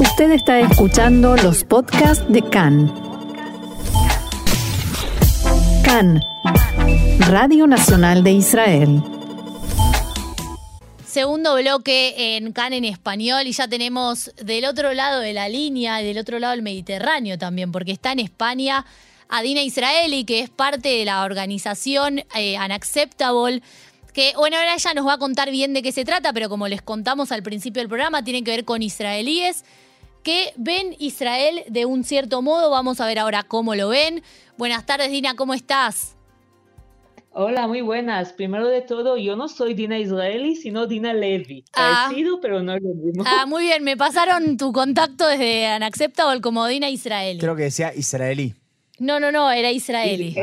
Usted está escuchando los podcasts de CAN. CAN, Radio Nacional de Israel. Segundo bloque en CAN en español y ya tenemos del otro lado de la línea del otro lado del Mediterráneo también, porque está en España Adina Israeli, que es parte de la organización eh, Unacceptable que bueno, ahora ella nos va a contar bien de qué se trata, pero como les contamos al principio del programa, tiene que ver con israelíes que ven Israel de un cierto modo. Vamos a ver ahora cómo lo ven. Buenas tardes, Dina, ¿cómo estás? Hola, muy buenas. Primero de todo, yo no soy Dina Israeli, sino Dina Levy. Ah. Parecido, pero no es lo mismo. Ah, muy bien. Me pasaron tu contacto desde Unacceptable como Dina Israeli. Creo que decía israelí. No, no, no, era israelí.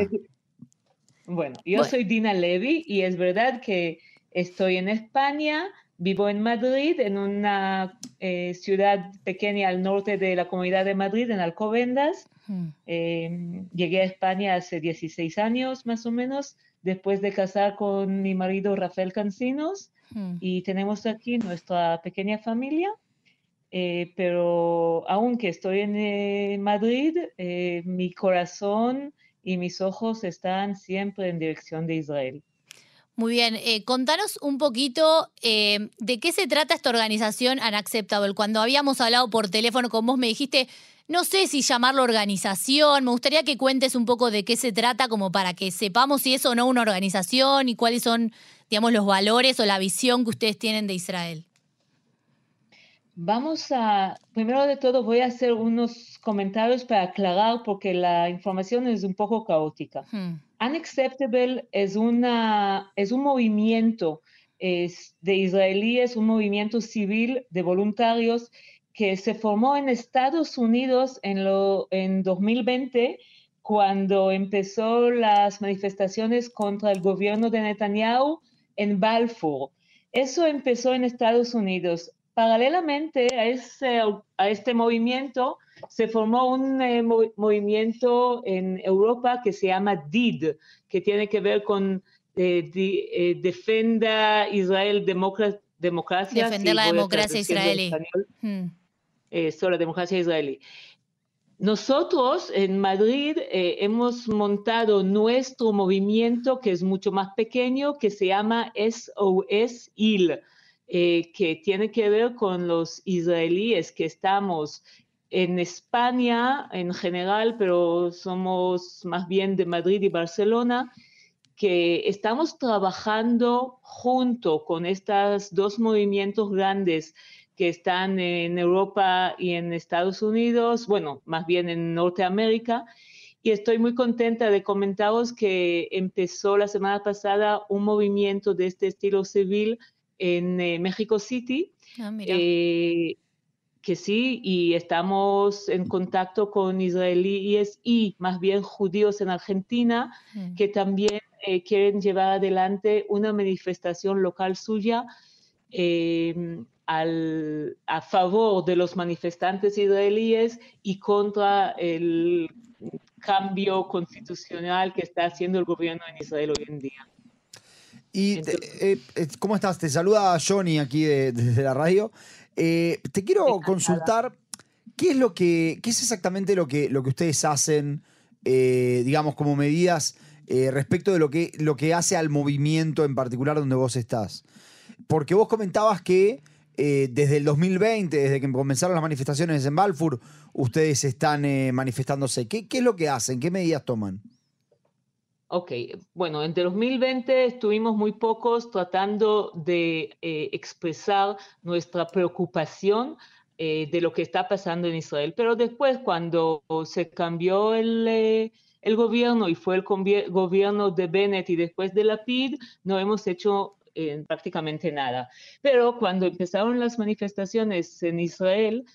Bueno, yo soy Dina Levy y es verdad que estoy en España, vivo en Madrid, en una eh, ciudad pequeña al norte de la comunidad de Madrid, en Alcobendas. Em, llegué a España hace 16 años más o menos, después de casar con mi marido Rafael Cancinos y tenemos aquí nuestra pequeña familia. Eh, pero aunque estoy en eh, Madrid, mi corazón y mis ojos están siempre en dirección de Israel. Muy bien, eh, contanos un poquito eh, de qué se trata esta organización Unacceptable. Cuando habíamos hablado por teléfono con vos me dijiste, no sé si llamarlo organización, me gustaría que cuentes un poco de qué se trata como para que sepamos si es o no una organización y cuáles son, digamos, los valores o la visión que ustedes tienen de Israel. Vamos a, primero de todo voy a hacer unos comentarios para aclarar porque la información es un poco caótica. Hmm. Unacceptable es, una, es un movimiento es de israelíes, un movimiento civil de voluntarios que se formó en Estados Unidos en, lo, en 2020 cuando empezó las manifestaciones contra el gobierno de Netanyahu en Balfour. Eso empezó en Estados Unidos. Paralelamente a, ese, a este movimiento, se formó un eh, movimiento en Europa que se llama DID, que tiene que ver con eh, eh, Defenda Israel Democracia. Defender la democracia israelí. Hmm. la democracia israelí. Nosotros en Madrid hemos montado nuestro movimiento que es mucho más pequeño, que se llama SOS IL eh, que tiene que ver con los israelíes que estamos en España en general, pero somos más bien de Madrid y Barcelona, que estamos trabajando junto con estos dos movimientos grandes que están en Europa y en Estados Unidos, bueno, más bien en Norteamérica, y estoy muy contenta de comentaros que empezó la semana pasada un movimiento de este estilo civil en eh, México City. Ah, eh, que sí, y estamos en contacto con israelíes y más bien judíos en Argentina, mm. que también eh, quieren llevar adelante una manifestación local suya em, a favor de los manifestantes israelíes y contra el cambio constitucional que está haciendo el gobierno en Israel hoy en día. Y eh, eh, ¿cómo estás? Te saluda Johnny aquí desde la radio. Eh, te quiero consultar qué es lo que, qué es exactamente lo que, lo que ustedes hacen, digamos, como medidas respecto de lo que, lo que hace al movimiento en particular donde vos estás. Porque vos comentabas que desde el 2020, desde que comenzaron las manifestaciones en Balfour, ustedes están manifestándose. ¿Qué, ¿Qué es lo que hacen? ¿Qué medidas toman? Ok, bueno, en 2020 estuvimos muy pocos tratando de eh, expresar nuestra preocupación eh, de lo que está pasando en Israel, pero después cuando se cambió el, eh, el gobierno y fue el gobierno de Bennett y después de la PID, no hemos hecho prácticamente nada. Pero cuando empezaron las manifestaciones en Israel,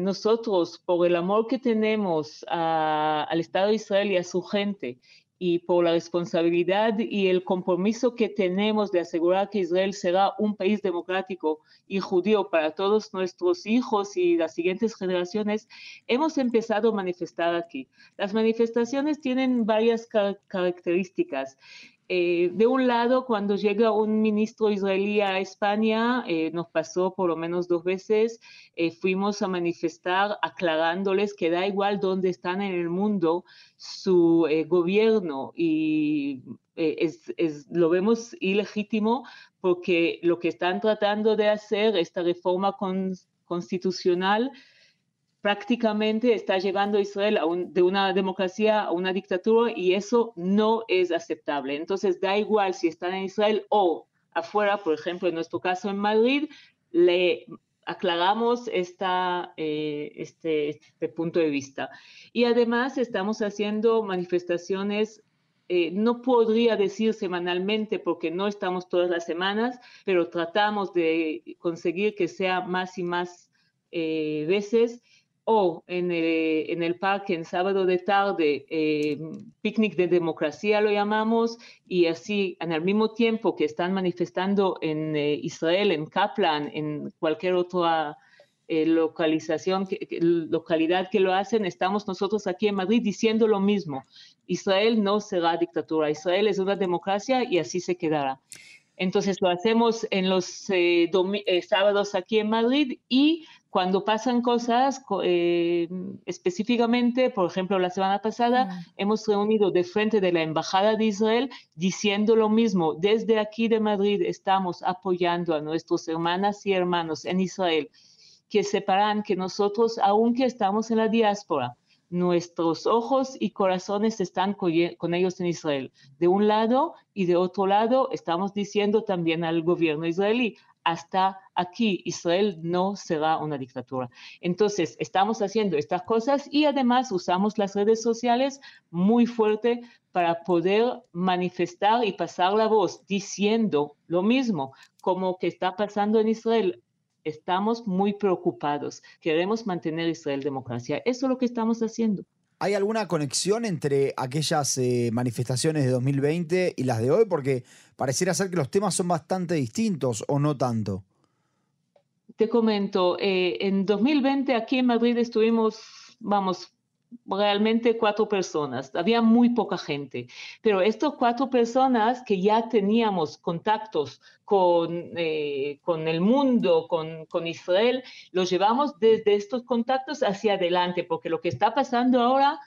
nosotros, por el amor que tenemos al Estado de Israel y a su gente, y por la responsabilidad y el compromiso que tenemos de asegurar que Israel será un país democrático y judío para todos nuestros hijos y las siguientes generaciones, hemos empezado a manifestar aquí. Las manifestaciones tienen varias características. Eh, de un lado, cuando llega un ministro israelí a España, eh, nos pasó por lo menos dos veces, eh, fuimos a manifestar aclarándoles que da igual dónde están en el mundo su gobierno y lo vemos ilegítimo porque lo que están tratando de hacer, esta reforma constitucional, prácticamente está llevando a Israel de una democracia a una dictadura y eso no es aceptable. Entonces, da igual si están en Israel o afuera, por ejemplo, en nuestro caso en Madrid, le aclaramos eh, este, este, punto de vista. Y además estamos haciendo manifestaciones, eh, no podría decir semanalmente porque no estamos todas las semanas, pero tratamos de conseguir que sea más y más eh, veces o en el, en el parque en sábado de tarde, eh, picnic de democracia lo llamamos, y así en el mismo tiempo que están manifestando en eh, Israel, en Kaplan, en cualquier otra eh, localización, localidad que lo hacen, estamos nosotros aquí en Madrid diciendo lo mismo. Israel no será dictadura, Israel es una democracia y así se quedará. Entonces lo hacemos en los sábados aquí en Madrid y cuando pasan cosas, eh, específicamente, por ejemplo, la semana pasada hemos reunido de frente de la Embajada de Israel diciendo lo mismo. Desde aquí de Madrid estamos apoyando a nuestros hermanas y hermanos en Israel que separan que nosotros, aunque estamos en la diáspora, nuestros ojos y corazones están con ellos en Israel. De un lado y de otro lado, estamos diciendo también al gobierno israelí, hasta aquí Israel no será una dictadura. Entonces, estamos haciendo estas cosas y además usamos las redes sociales muy fuerte para poder manifestar y pasar la voz diciendo lo mismo como que está pasando en Israel. Estamos muy preocupados. Queremos mantener Israel democracia. Eso es lo que estamos haciendo. ¿Hay alguna conexión entre aquellas eh, manifestaciones de 2020 y las de hoy? Porque pareciera ser que los temas son bastante distintos o no tanto. Te comento, eh, en 2020 aquí en Madrid estuvimos, vamos, realmente cuatro personas, había muy poca gente, pero estas cuatro personas que ya teníamos contactos con, eh, con el mundo, con, con, Israel, los llevamos desde estos contactos hacia adelante, porque lo que está pasando ahora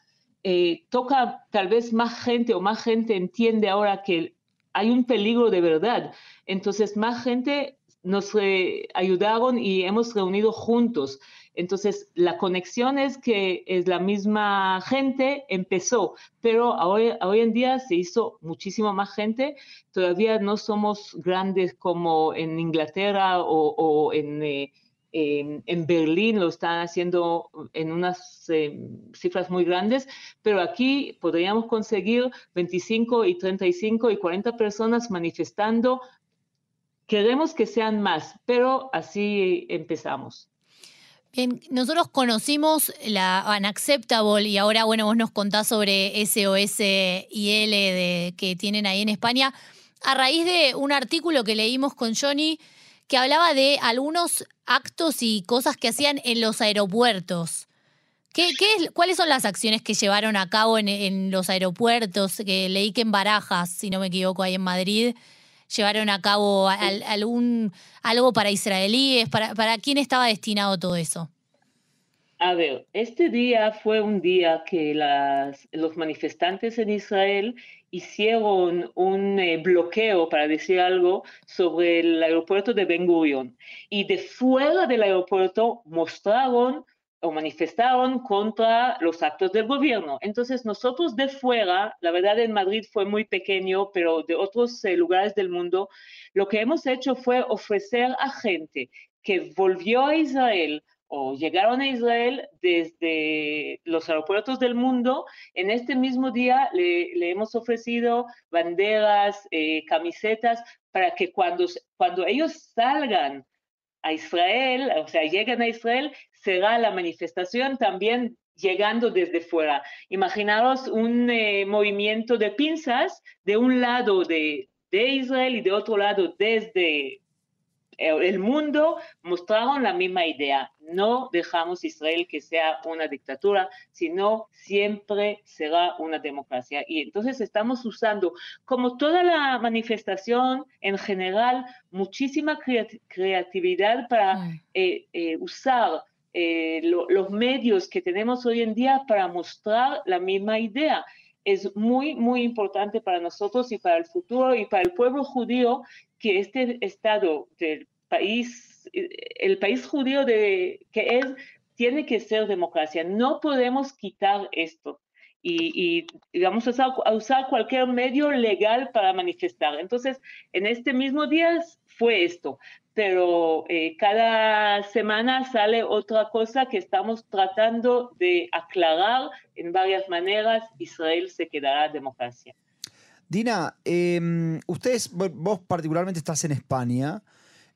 eh, toca tal vez más gente o más gente entiende ahora que hay un peligro de verdad. Entonces, más gente nos ayudaron y hemos reunido juntos. Entonces, la conexión es que es la misma gente, empezó, pero hoy, en día se hizo muchísima más gente. Todavía no somos grandes como en Inglaterra o, eh, en, en, Berlín, lo están haciendo en unas eh, cifras muy grandes, pero aquí podríamos conseguir 25 y 35 y 40 personas manifestando. Queremos que sean más, pero así empezamos. Bien, nosotros conocimos la Unacceptable y ahora, bueno, vos nos contás sobre SOS y L de, que tienen ahí en España a raíz de un artículo que leímos con Johnny que hablaba de algunos actos y cosas que hacían en los aeropuertos. ¿Qué, ¿Cuáles son las acciones que llevaron a cabo en, los aeropuertos? Que leí que en Barajas, si no me equivoco, ahí en Madrid, llevaron a cabo algún, algo para israelíes? ¿Para, ¿Para quién estaba destinado todo eso? A ver, este día fue un día que las, los manifestantes en Israel hicieron un eh, bloqueo, para decir algo, sobre el aeropuerto de Ben Gurion. Y de fuera del aeropuerto mostraron o manifestaron contra los actos del gobierno. Entonces nosotros de fuera, la verdad en Madrid fue muy pequeño, pero de otros eh, lugares del mundo, lo que hemos hecho fue ofrecer a gente que volvió a Israel o llegaron a Israel desde los aeropuertos del mundo, en este mismo día le, hemos ofrecido banderas, eh, camisetas, para que cuando, cuando ellos salgan a Israel, o sea, lleguen a Israel, será la manifestación también llegando desde fuera. Imaginaros un eh, movimiento de pinzas de un lado de, de, Israel y de otro lado desde el mundo mostraron la misma idea. No dejamos Israel que sea una dictadura, sino siempre será una democracia. Y entonces estamos usando, como toda la manifestación en general, muchísima creatividad para eh, eh, usar eh, los medios que tenemos hoy en día para mostrar la misma idea es muy, muy importante para nosotros y para el futuro y para el pueblo judío que este Estado del país, el país judío de, que es, tiene que ser democracia. No podemos quitar esto. Y, vamos a usar, cualquier medio legal para manifestar. Entonces, en este mismo día fue esto, pero eh, cada semana sale otra cosa que estamos tratando de aclarar en varias maneras. Israel se quedará democracia. Dina, em, ustedes, vos particularmente estás en España.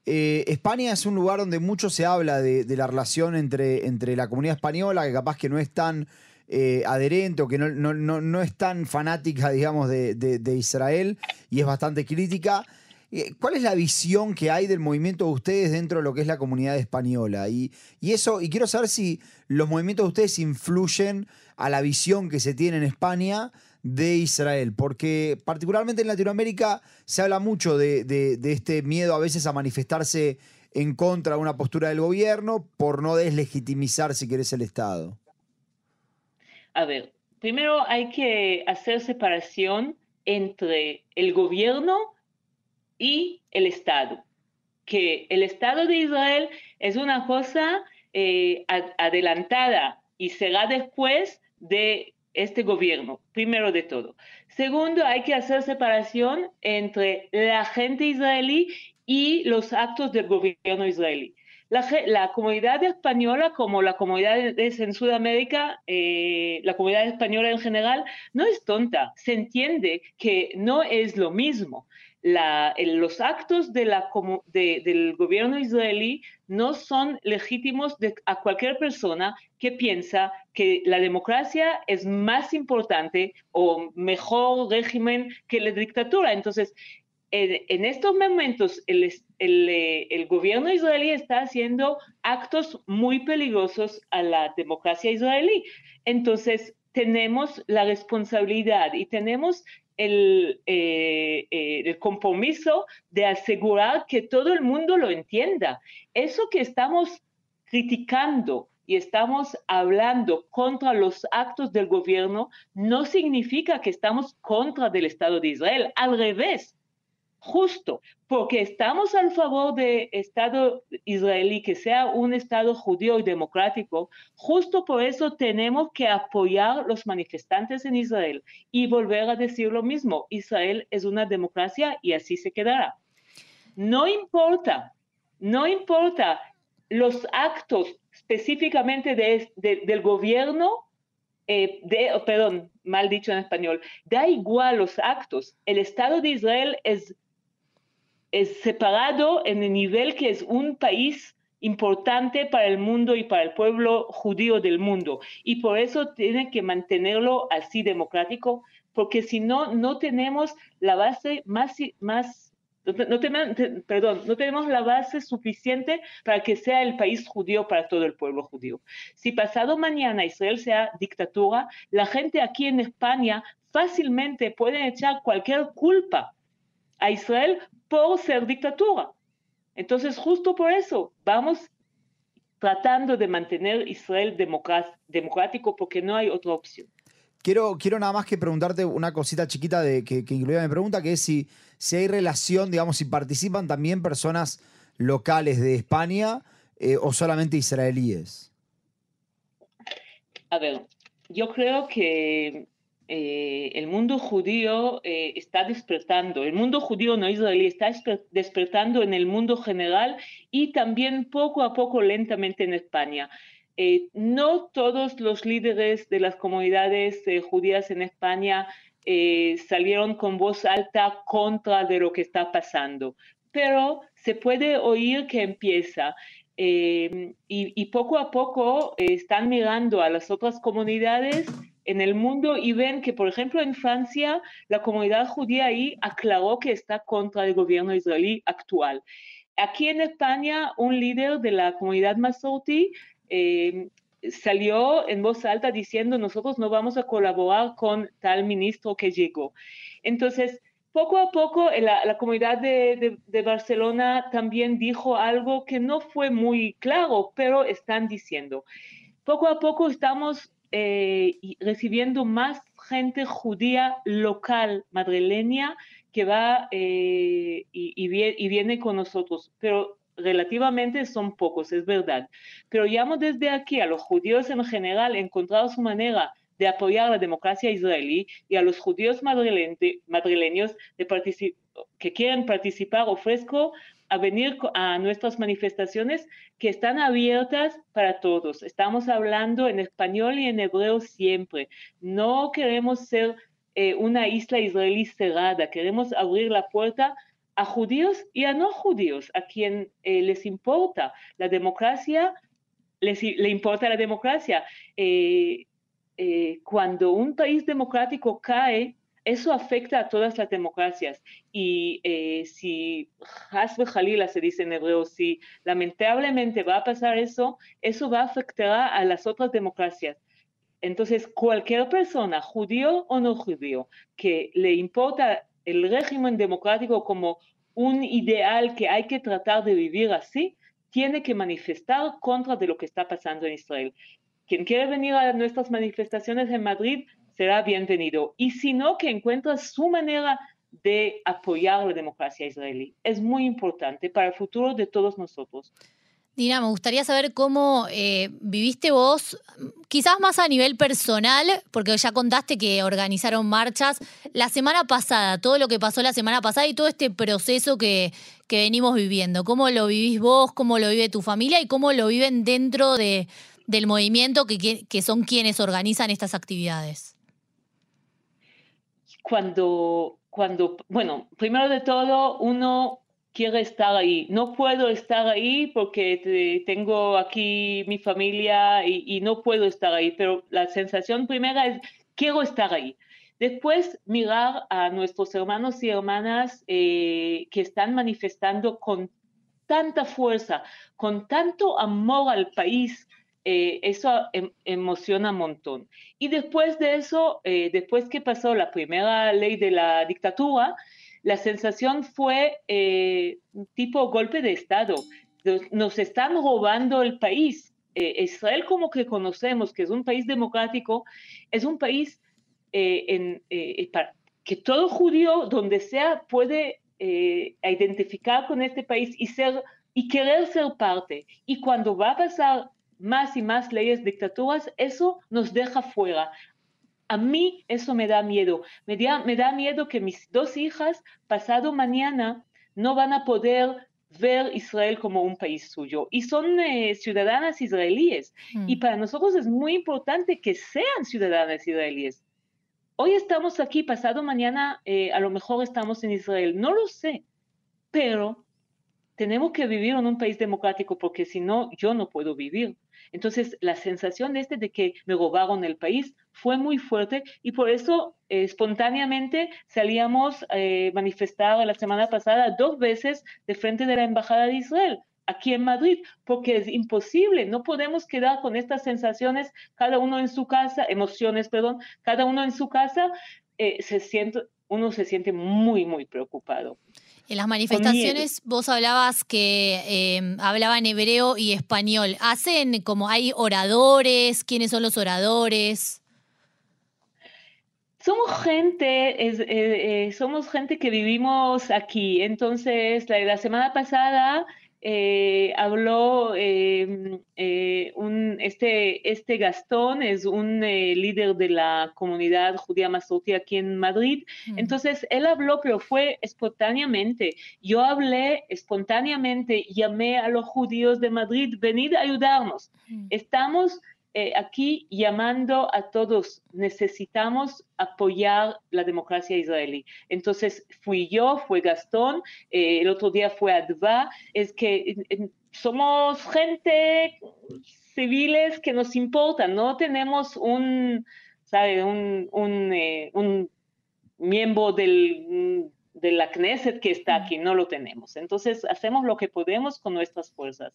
Eh, España es un lugar donde mucho se habla de, la relación entre, entre, la comunidad española, que capaz que no es tan eh, adherente o que no, no, es tan fanática, digamos, de, Israel y es bastante crítica. Eh, ¿Cuál es la visión que hay del movimiento de ustedes dentro de lo que es la comunidad española? Y, eso, y quiero saber si los movimientos de ustedes influyen a la visión que se tiene en España de Israel, porque particularmente en Latinoamérica se habla mucho de, este miedo a veces a manifestarse en contra de una postura del gobierno por no deslegitimizar, si querés, el Estado. A ver, primero hay que hacer separación entre el gobierno y el Estado, que el Estado de Israel es una cosa eh, adelantada y será después de este gobierno, primero de todo. Segundo, hay que hacer separación entre la gente israelí y los actos del gobierno israelí. La, comunidad española, como la comunidad en Sudamérica, eh, la comunidad española en general, no es tonta, se entiende que no es lo mismo los actos de la, del gobierno israelí no son legítimos a cualquier persona que piensa que la democracia es más importante o mejor régimen que la dictadura. Entonces, en, estos momentos el, el, gobierno israelí está haciendo actos muy peligrosos a la democracia israelí. Entonces, tenemos la responsabilidad y tenemos el, eh, eh, el, compromiso de asegurar que todo el mundo lo entienda. Eso que estamos criticando y estamos hablando contra los actos del gobierno no significa que estamos contra del Estado de Israel. Al revés, justo porque estamos al favor del Estado israelí, que sea un Estado judío y democrático, justo por eso tenemos que apoyar los manifestantes en Israel y volver a decir lo mismo, Israel es una democracia y así se quedará. No importa, no importa los actos específicamente del gobierno eh, de, perdón, mal dicho en español, da igual los actos. El Estado de Israel es es separado en el nivel que es un país importante para el mundo y para el pueblo judío del mundo. Y por eso tiene que mantenerlo así democrático, porque si no, no tenemos la base más, más no, perdón, no tenemos la base suficiente para que sea el país judío para todo el pueblo judío. Si pasado mañana Israel sea dictadura, la gente aquí en España fácilmente puede echar cualquier culpa a Israel por ser dictadura. Entonces, justo por eso, vamos tratando de mantener Israel democrático porque no hay otra opción. Quiero, quiero nada más que preguntarte una cosita chiquita de, que, que incluía mi pregunta, que es si, si hay relación, digamos, si participan también personas locales de España eh, o solamente israelíes. A ver, yo creo que eh, el mundo judío eh, está despertando, el mundo judío no israelí está despertando en el mundo general y también poco a poco lentamente en España. Eh, no todos los líderes de las comunidades judías en España salieron con voz alta contra de lo que está pasando, pero se puede oír que empieza. y, y, poco a poco están mirando a las otras comunidades en el mundo y ven que, por ejemplo, en Francia, la comunidad judía ahí aclaró que está contra el gobierno israelí actual. aquí en España, un líder de la comunidad Masorti eh, salió en voz alta diciendo nosotros no vamos a colaborar con tal ministro que llegó. Entonces, poco a poco la, comunidad de, Barcelona también dijo algo que no fue muy claro, pero están diciendo. Poco a poco estamos eh, recibiendo más gente judía local madrileña que va eh, y, viene con nosotros, pero relativamente son pocos, es verdad. Pero llamo desde aquí a los judíos en general, encontrar su manera de apoyar la democracia israelí y a los judíos madrileños que quieren participar, ofrezco a venir a nuestras manifestaciones que están abiertas para todos. Estamos hablando en español y en hebreo siempre. No queremos ser eh, una isla israelí cerrada, queremos abrir la puerta a judíos y a no judíos, a quien eh, les importa la democracia, les, le importa la democracia. Eh, cuando un país democrático cae, eso afecta a todas las democracias. Y si Hasbe Jalila se dice en hebreo, si lamentablemente va a pasar eso, eso va a afectar a las otras democracias. Entonces, cualquier persona, judío o no judío, que le importa el régimen democrático como un ideal que hay que tratar de vivir así, tiene que manifestar contra de lo que está pasando en Israel. Quien quiere venir a nuestras manifestaciones en Madrid será bienvenido. Y si no, que encuentre su manera de apoyar la democracia israelí. Es muy importante para el futuro de todos nosotros. Dina, me gustaría saber cómo eh, viviste vos, quizás más a nivel personal, porque ya contaste que organizaron marchas la semana pasada, todo lo que pasó la semana pasada y todo este proceso que, que venimos viviendo. ¿Cómo lo vivís vos, cómo lo vive tu familia y cómo lo viven dentro de, del movimiento que, que son quienes organizan estas actividades? Cuando, cuando, bueno, primero de todo, uno quiero estar ahí. No puedo estar ahí porque tengo aquí mi familia y, no puedo estar ahí, pero la sensación primera es quiero estar ahí. Después mirar a nuestros hermanos y hermanas eh, que están manifestando con tanta fuerza, con tanto amor al país, eh, eso em, emociona un montón. Y después de eso, eh, después que pasó la primera ley de la dictadura, la sensación fue eh, tipo golpe de Estado. Nos están robando el país. Israel como que conocemos, que es un país democrático, es un país en, que todo judío, donde sea, puede identificar con este país y, ser, y querer ser parte. Y cuando va a pasar más y más leyes dictaturas, eso nos deja fuera. A mí eso me da miedo. Me da, me da miedo que mis dos hijas, pasado mañana, no van a poder ver Israel como un país suyo. Y son eh, ciudadanas israelíes. Y mm. para nosotros es muy importante que sean ciudadanas israelíes. Hoy estamos aquí, pasado mañana eh, a lo mejor estamos en Israel. No lo sé, pero tenemos que vivir en un país democrático porque si no, yo no puedo vivir. Entonces, la sensación este de que me robaron el país fue muy fuerte y por eso espontáneamente salíamos a eh, manifestar la semana pasada dos veces de frente de la Embajada de Israel aquí en Madrid, porque es imposible, no podemos quedar con estas sensaciones, cada uno en su casa, emociones, perdón, cada uno en su casa, eh, se siente, uno se siente muy, muy preocupado. En las manifestaciones vos hablabas que eh, hablaban hebreo y español. ¿Hacen como hay oradores? ¿Quiénes son los oradores? Somos gente, eh, eh, somos gente que vivimos aquí. Entonces, la semana pasada eh, habló em, eh, un, este, este Gastón, es un eh, líder de la comunidad judía masotí aquí en Madrid. Mm. Entonces, él habló, pero fue espontáneamente. Yo hablé espontáneamente, llamé a los judíos de Madrid, venid a ayudarnos. Mm. Estamos eh, aquí llamando a todos, necesitamos apoyar la democracia israelí. Entonces fui yo, fue Gastón, eh, el otro día fue Adva, es que somos gente civiles que nos importan, no tenemos un, ¿sabe? un, un, eh, un miembro del de la Knesset que está aquí, no lo tenemos. Entonces hacemos lo que podemos con nuestras fuerzas.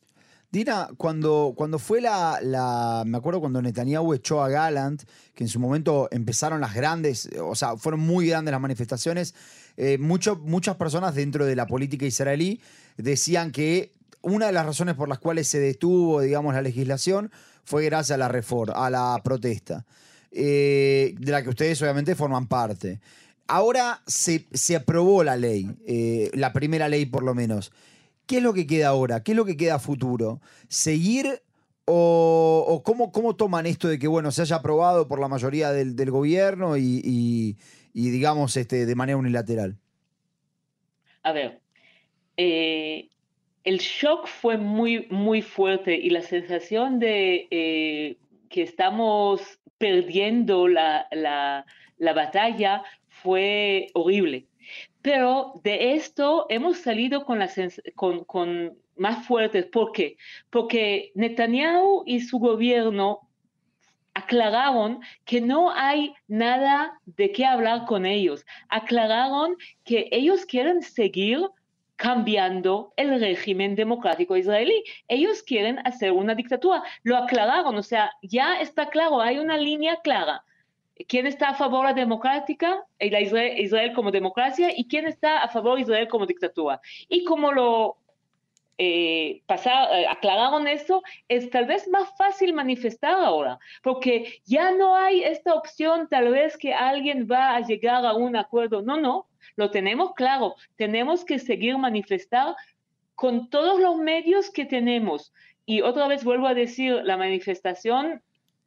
Dina, cuando, cuando fue la, la, Me acuerdo cuando Netanyahu echó a Gallant, que en su momento empezaron las grandes, o sea, fueron muy grandes las manifestaciones, eh, muchas personas dentro de la política israelí decían que una de las razones por las cuales se detuvo, digamos, la legislación fue gracias a la reforma, a la protesta, eh, de la que ustedes obviamente forman parte. Ahora se, se aprobó la ley, eh, la primera ley por lo menos. ¿Qué es lo que queda ahora? ¿Qué es lo que queda a futuro? ¿Seguir o, cómo, cómo, toman esto de que bueno se haya aprobado por la mayoría del, gobierno y, digamos este, de manera unilateral? A ver, eh, el shock fue muy, muy fuerte y la sensación de eh, que estamos perdiendo la, la batalla fue horrible. Pero de esto hemos salido con, con, más fuertes. ¿Por qué? Porque Netanyahu y su gobierno aclararon que no hay nada de qué hablar con ellos. Aclararon que ellos quieren seguir cambiando el régimen democrático israelí. Ellos quieren hacer una dictadura. Lo aclararon, o sea, ya está claro, hay una línea clara quién está a favor de la democrática, la Israel, como democracia, y quién está a favor de Israel como dictadura. Y como lo eh, eh, aclararon eso, es tal vez más fácil manifestar ahora, porque ya no hay esta opción tal vez que alguien va a llegar a un acuerdo. No, no, lo tenemos claro, tenemos que seguir manifestar con todos los medios que tenemos. Y otra vez vuelvo a decir, la manifestación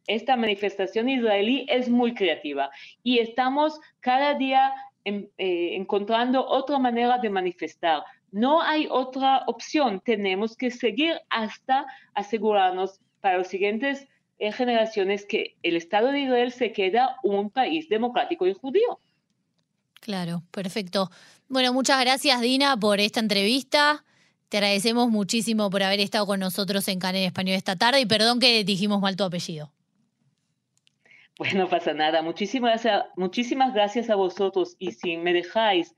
esta manifestación israelí es muy creativa y estamos cada día eh, encontrando otra manera de manifestar. No hay otra opción, tenemos que seguir hasta asegurarnos para las siguientes eh, generaciones que el Estado de Israel se queda un país democrático y judío. Claro, perfecto. Bueno, muchas gracias Dina por esta entrevista. Te agradecemos muchísimo por haber estado con nosotros en Canal Español esta tarde y perdón que dijimos mal tu apellido. Pues no pasa nada. Muchísimas gracias, muchísimas gracias a vosotros. Y si me dejáis,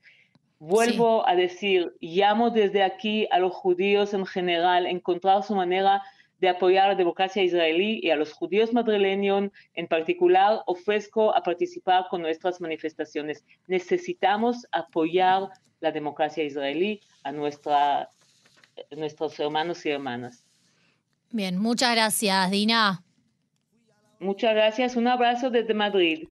vuelvo a decir, llamo desde aquí a los judíos en general a encontrar su manera de apoyar la democracia israelí y a los judíos madrileños en particular ofrezco a participar con nuestras manifestaciones. Necesitamos apoyar la democracia israelí a nuestra, nuestros hermanos y hermanas. Bien, muchas gracias, Dina. Muchas gracias. Un abrazo desde Madrid.